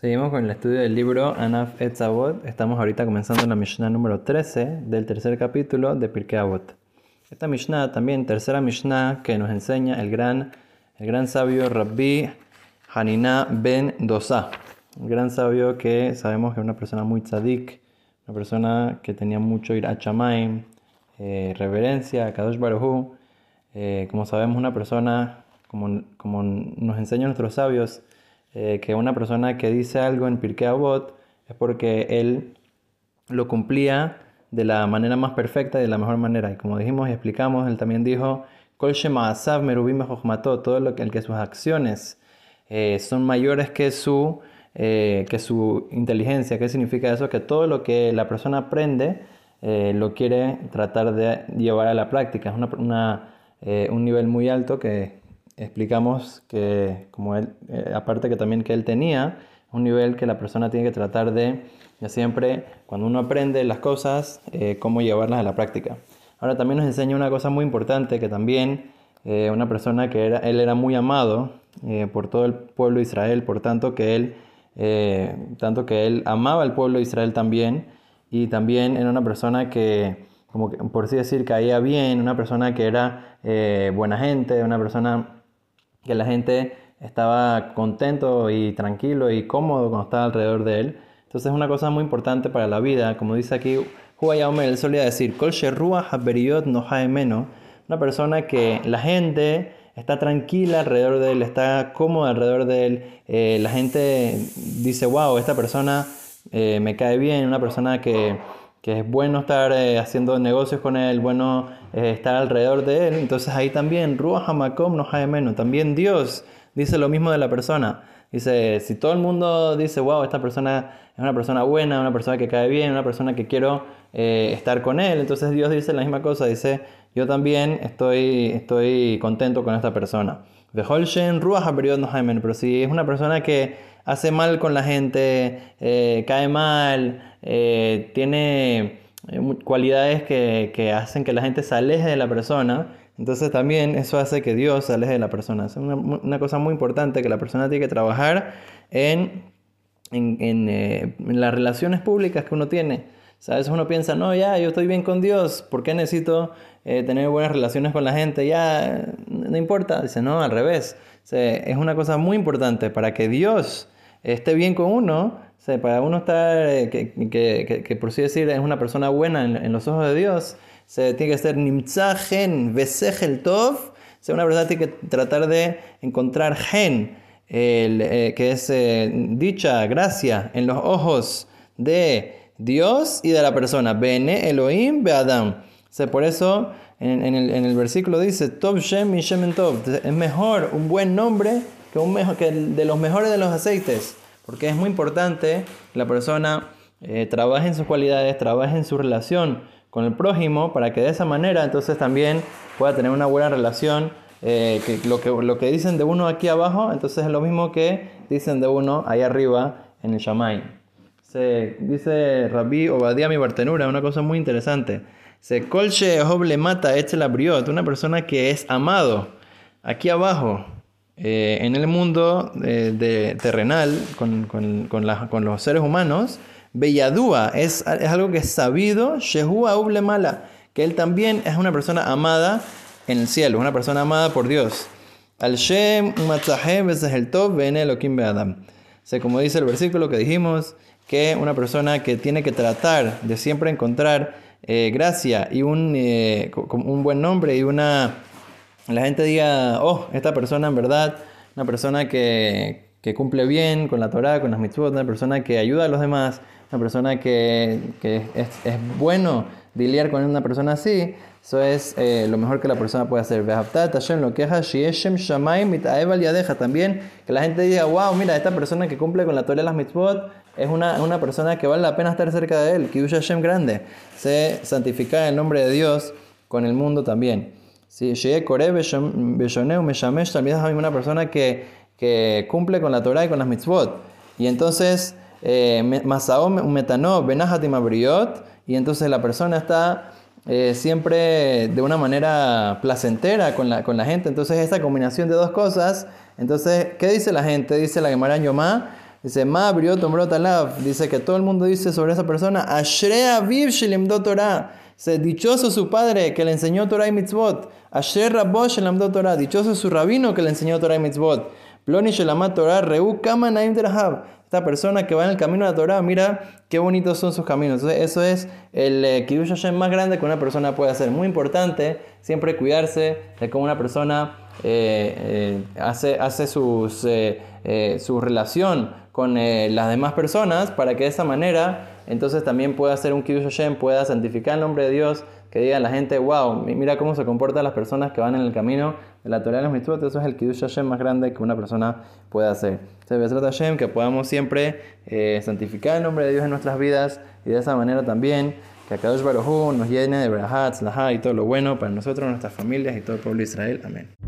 Seguimos con el estudio del libro Anaf Etzavot. Estamos ahorita comenzando en la Mishnah número 13 del tercer capítulo de Pirkei Avot. Esta Mishnah también, tercera Mishnah que nos enseña el gran, el gran sabio Rabbi Hanina ben Dosa. Un gran sabio que sabemos que es una persona muy tzadik, una persona que tenía mucho ir a Chamaim, eh, reverencia a Kadosh Baruj eh, como sabemos, una persona, como, como nos enseñan nuestros sabios, eh, que una persona que dice algo en Pirkei Avot es porque él lo cumplía de la manera más perfecta y de la mejor manera. Y como dijimos y explicamos, él también dijo, Kol merubim todo lo que, el que sus acciones eh, son mayores que su, eh, que su inteligencia. ¿Qué significa eso? Que todo lo que la persona aprende lo quiere tratar de llevar a la práctica. Es una, un nivel muy alto que explicamos que, como él, eh, aparte que también que él tenía, un nivel que la persona tiene que tratar de, ya siempre, cuando uno aprende las cosas, eh, cómo llevarlas a la práctica. Ahora también nos enseña una cosa muy importante, que también eh, una persona que era, él era muy amado por todo el pueblo de Israel, por tanto que él, tanto que él amaba al pueblo de Israel también, y también era una persona que, como por así decir, caía bien, una persona que era buena gente, una persona que la gente estaba contento y tranquilo y cómodo cuando estaba alrededor de él. Entonces es una cosa muy importante para la vida. Como dice aquí Omer, él solía decir, Kol no menos. Una persona que la gente está tranquila alrededor de él, está cómoda alrededor de él. Eh, la gente dice, wow, esta persona eh, me cae bien, una persona que es bueno estar eh, haciendo negocios con él, bueno eh, estar alrededor de él. Entonces ahí también, Ruach Hamakom no menos. También Dios dice lo mismo de la persona. Dice, si todo el mundo dice, wow, esta persona es una persona buena, una persona que cae bien, una persona que quiero eh, estar con él, entonces Dios dice la misma cosa, dice, yo también estoy, estoy contento con esta persona. Pero si es una persona que hace mal con la gente, cae mal, eh, tiene eh, cualidades que, hacen que la gente se aleje de la persona. Entonces también eso hace que Dios se aleje de la persona. Es una, cosa muy importante que la persona tiene que trabajar en, en, eh, las relaciones públicas que uno tiene. a veces uno piensa, no, ya, yo estoy bien con Dios, ¿por qué necesito tener buenas relaciones con la gente? Ya, no importa. Dice, no, al revés. es una cosa muy importante para que Dios esté bien con uno para uno estar, eh, que, por así decir es una persona buena en, los ojos de Dios, se tiene que ser nimtzahen vesechel tov, sea, una persona tiene que tratar de encontrar gen, eh, que es eh, dicha, gracia, en los ojos de Dios y de la persona. Bene Elohim Beadam. O por eso en, el, versículo dice, Tov Shem y Shem Tov. Es mejor un buen nombre de los mejores de los aceites. Porque es muy importante que la persona eh, trabaje en sus cualidades, trabaje en su relación con el prójimo para que de esa manera entonces también pueda tener una buena relación. Eh, lo, que lo que dicen de uno aquí abajo, entonces es lo mismo que dicen de uno ahí arriba en el Shamay. Se dice Rabbi Obadiah mi Bartenura, una cosa muy interesante. Se colche le mata este la briot, una persona que es amado. Aquí abajo, eh, en el mundo eh, de, terrenal, con, con, con, los seres humanos, Belladúa es, es, algo que es sabido, Shehua Mala, que él también es una persona amada en el cielo, una persona amada por Dios. Al Shem el Tov Elohim Beadam. O como dice el versículo que dijimos, que una persona que tiene que tratar de siempre encontrar eh, gracia y un, un buen nombre y una la gente diga, oh, esta persona en verdad, una persona que, que cumple bien con la Torah, con las mitzvot, una persona que ayuda a los demás, una persona que, que es, bueno lidiar con una persona así, eso es eh, lo mejor que la persona puede hacer. lo También que la gente diga, wow, mira, esta persona que cumple con la Torah y las mitzvot es una, una persona que vale la pena estar cerca de él. Kiyush Hashem grande. Se santifica el nombre de Dios con el mundo también. Sí, una persona que, que cumple con la Torah y con las mitzvot. Y entonces, eh, Metanó, y entonces la persona está eh, siempre de una manera placentera con la, con la gente. Entonces, esta combinación de dos cosas, entonces, ¿qué dice la gente? Dice la Gemara Yomá, Dice, Ma abrió Tombrot Dice que todo el mundo dice sobre esa persona, Ashrea Viv Shilimdo Torah. Dichoso su padre que le enseñó Torah y mitzvot. Asher Shilamdo Torah. Dichoso su rabino que le enseñó Torah y mitzvot. Ploni Shelamat Torah Reu Kama Naim esta persona que va en el camino de la Torah, mira qué bonitos son sus caminos. eso es el eh, más grande que una persona puede hacer. Muy importante siempre cuidarse de cómo una persona eh, eh, hace, hace sus, su relación con las demás personas para que de esa manera entonces también pueda hacer un Kiddush Hashem, pueda santificar el nombre de Dios, que diga la gente, wow, mira cómo se comportan las personas que van en el camino de la Torah de los mitzvot, eso es el Kiddush Hashem más grande que una persona puede hacer. Entonces, Hashem, que podamos siempre eh, santificar el nombre de Dios en nuestras vidas y de esa manera también que Akadosh Baruj nos llene de brahat, y todo lo bueno para nosotros, nuestras familias y todo el pueblo de Israel. Amén.